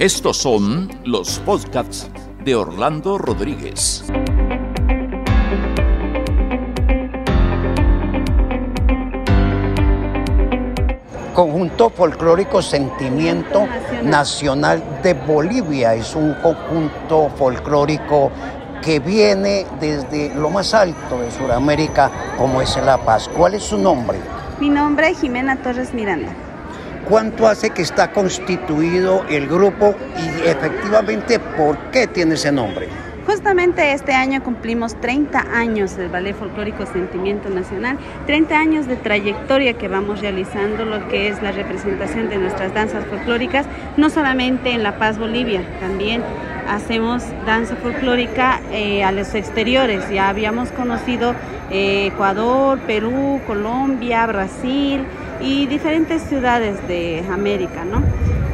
Estos son los podcasts de Orlando Rodríguez. Conjunto folclórico Sentimiento Nacional de Bolivia es un conjunto folclórico que viene desde lo más alto de Sudamérica, como es La Paz. ¿Cuál es su nombre? Mi nombre es Jimena Torres Miranda. ¿Cuánto hace que está constituido el grupo y efectivamente por qué tiene ese nombre? Justamente este año cumplimos 30 años del Ballet Folclórico Sentimiento Nacional, 30 años de trayectoria que vamos realizando lo que es la representación de nuestras danzas folclóricas, no solamente en La Paz, Bolivia, también hacemos danza folclórica eh, a los exteriores. Ya habíamos conocido eh, Ecuador, Perú, Colombia, Brasil y diferentes ciudades de América, ¿no?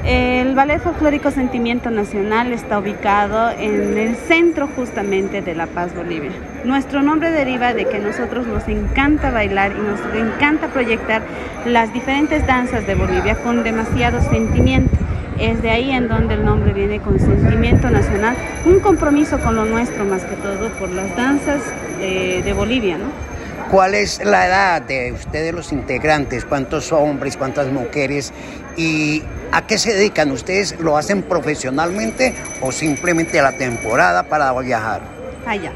El Ballet Folclórico Sentimiento Nacional está ubicado en el centro justamente de La Paz, Bolivia. Nuestro nombre deriva de que nosotros nos encanta bailar y nos encanta proyectar las diferentes danzas de Bolivia con demasiado sentimiento. Es de ahí en donde el nombre viene con sentimiento nacional, un compromiso con lo nuestro más que todo por las danzas de, de Bolivia, ¿no? ¿Cuál es la edad de ustedes los integrantes? ¿Cuántos hombres, cuántas mujeres? ¿Y a qué se dedican? ¿Ustedes lo hacen profesionalmente o simplemente a la temporada para viajar? Allá.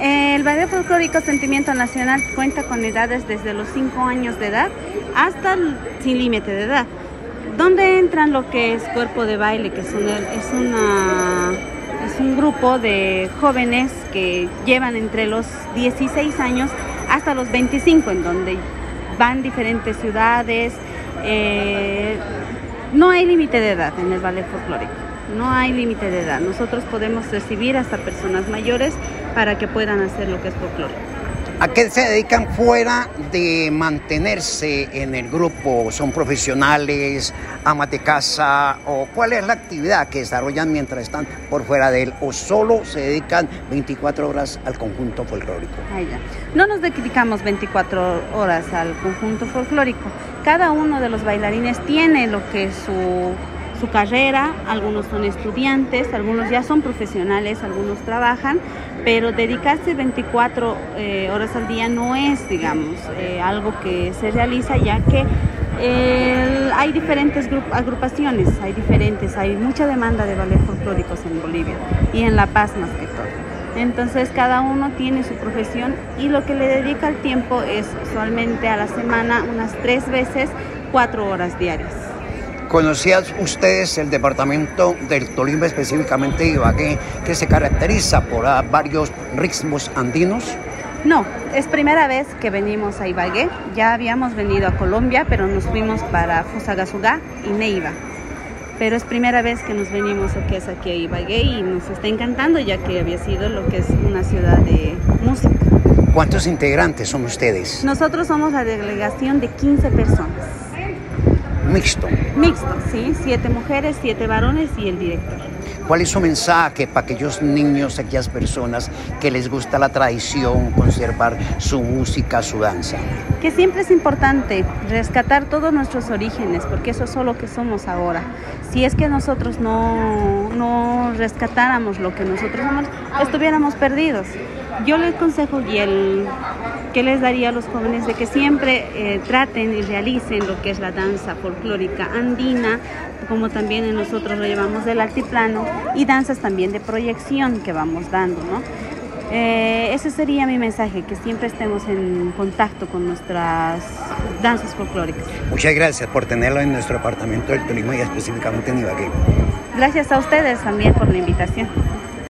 El Ballet Folclórico Sentimiento Nacional cuenta con edades desde los 5 años de edad hasta sin límite de edad. ¿Dónde entran lo que es cuerpo de baile? Que es, una, es, una, es un grupo de jóvenes que llevan entre los 16 años hasta los 25, en donde van diferentes ciudades. Eh, no hay límite de edad en el ballet folclórico, no hay límite de edad. Nosotros podemos recibir hasta personas mayores para que puedan hacer lo que es folclórico. ¿A qué se dedican fuera de mantenerse en el grupo? ¿Son profesionales, amas de casa o cuál es la actividad que desarrollan mientras están por fuera de él o solo se dedican 24 horas al conjunto folclórico? No nos dedicamos 24 horas al conjunto folclórico. Cada uno de los bailarines tiene lo que su su carrera, algunos son estudiantes, algunos ya son profesionales, algunos trabajan, pero dedicarse 24 eh, horas al día no es, digamos, eh, algo que se realiza ya que hay diferentes agrupaciones, hay diferentes, hay mucha demanda de ballet folclóricos en Bolivia y en La Paz más que todo. Entonces cada uno tiene su profesión y lo que le dedica el tiempo es usualmente a la semana unas tres veces, cuatro horas diarias. ¿Conocían ustedes el departamento del Tolima, específicamente Ibagué, que se caracteriza por varios ritmos andinos? No, es primera vez que venimos a Ibagué. Ya habíamos venido a Colombia, pero nos fuimos para Fusagasugá y Neiva. Pero es primera vez que nos venimos lo que es aquí a Ibagué y nos está encantando ya que había sido lo que es una ciudad de música. ¿Cuántos integrantes son ustedes? Nosotros somos la delegación de 15 personas. Mixto. Mixto, sí, siete mujeres, siete varones y el director. ¿Cuál es su mensaje para aquellos niños, aquellas personas que les gusta la tradición, conservar su música, su danza? Que siempre es importante rescatar todos nuestros orígenes, porque eso es lo que somos ahora. Si es que nosotros no, no rescatáramos lo que nosotros somos, estuviéramos perdidos. Yo les aconsejo y el que les daría a los jóvenes de que siempre eh, traten y realicen lo que es la danza folclórica andina, como también nosotros lo llevamos del altiplano, y danzas también de proyección que vamos dando, ¿no? Eh, ese sería mi mensaje, que siempre estemos en contacto con nuestras danzas folclóricas. Muchas gracias por tenerlo en nuestro apartamento del Tolima y específicamente en Ibagué. Gracias a ustedes también por la invitación.